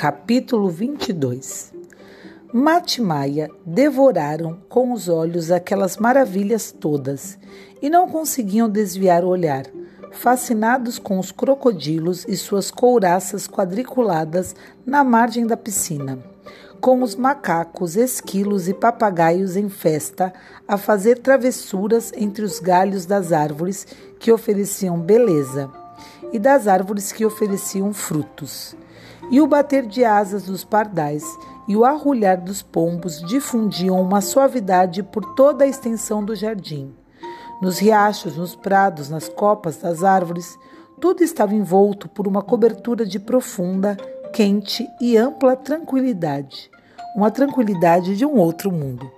Capítulo 22 Mate e Maia devoraram com os olhos aquelas maravilhas todas e não conseguiam desviar o olhar, fascinados com os crocodilos e suas couraças quadriculadas na margem da piscina, com os macacos, esquilos e papagaios em festa a fazer travessuras entre os galhos das árvores que ofereciam beleza e das árvores que ofereciam frutos. E o bater de asas dos pardais e o arrulhar dos pombos difundiam uma suavidade por toda a extensão do jardim. Nos riachos, nos prados, nas copas das árvores, tudo estava envolto por uma cobertura de profunda, quente e ampla tranquilidade, uma tranquilidade de um outro mundo.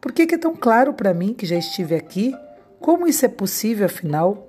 Por que é tão claro para mim que já estive aqui? Como isso é possível, afinal?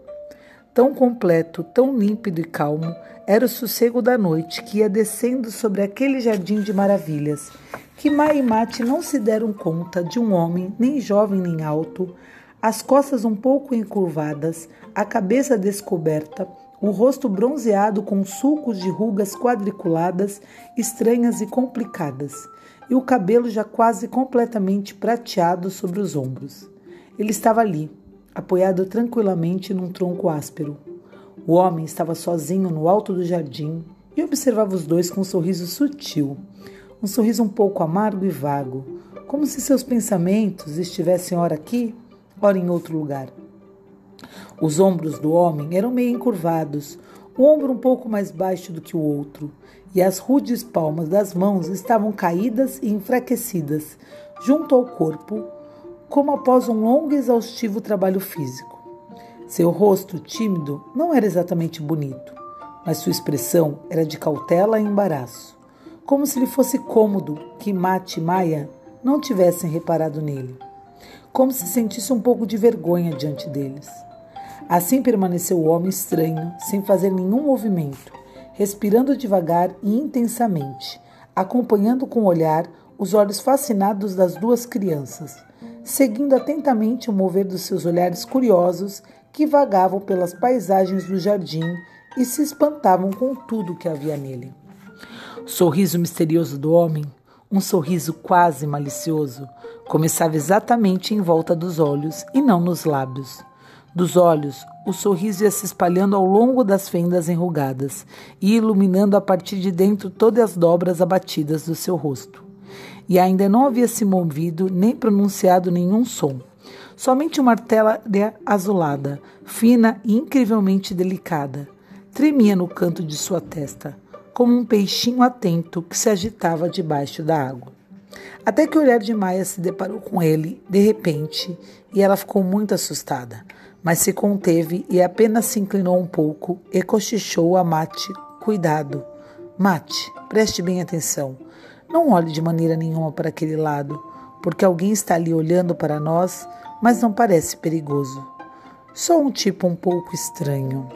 Tão completo, tão límpido e calmo era o sossego da noite que ia descendo sobre aquele jardim de maravilhas, que Mai e Mate não se deram conta de um homem, nem jovem nem alto, as costas um pouco encurvadas, a cabeça descoberta, o rosto bronzeado com sulcos de rugas quadriculadas, estranhas e complicadas, e o cabelo já quase completamente prateado sobre os ombros. Ele estava ali, apoiado tranquilamente num tronco áspero. O homem estava sozinho no alto do jardim e observava os dois com um sorriso sutil, um sorriso um pouco amargo e vago, como se seus pensamentos estivessem ora aqui, ora em outro lugar. Os ombros do homem eram meio encurvados, o ombro um pouco mais baixo do que o outro, e as rudes palmas das mãos estavam caídas e enfraquecidas junto ao corpo, como após um longo e exaustivo trabalho físico. Seu rosto tímido não era exatamente bonito, mas sua expressão era de cautela e embaraço, como se lhe fosse cômodo que Mate e Maia não tivessem reparado nele, como se sentisse um pouco de vergonha diante deles. Assim permaneceu o homem estranho, sem fazer nenhum movimento, respirando devagar e intensamente, acompanhando com o olhar os olhos fascinados das duas crianças seguindo atentamente o mover dos seus olhares curiosos que vagavam pelas paisagens do jardim e se espantavam com tudo que havia nele. O sorriso misterioso do homem, um sorriso quase malicioso, começava exatamente em volta dos olhos e não nos lábios. Dos olhos, o sorriso ia se espalhando ao longo das fendas enrugadas e iluminando a partir de dentro todas as dobras abatidas do seu rosto e ainda não havia se movido nem pronunciado nenhum som. Somente uma artéria azulada, fina e incrivelmente delicada, tremia no canto de sua testa, como um peixinho atento que se agitava debaixo da água. Até que o olhar de Maia se deparou com ele, de repente, e ela ficou muito assustada, mas se conteve e apenas se inclinou um pouco e cochichou a Mate: Cuidado. Mate, preste bem atenção. Não olhe de maneira nenhuma para aquele lado, porque alguém está ali olhando para nós, mas não parece perigoso. Só um tipo um pouco estranho.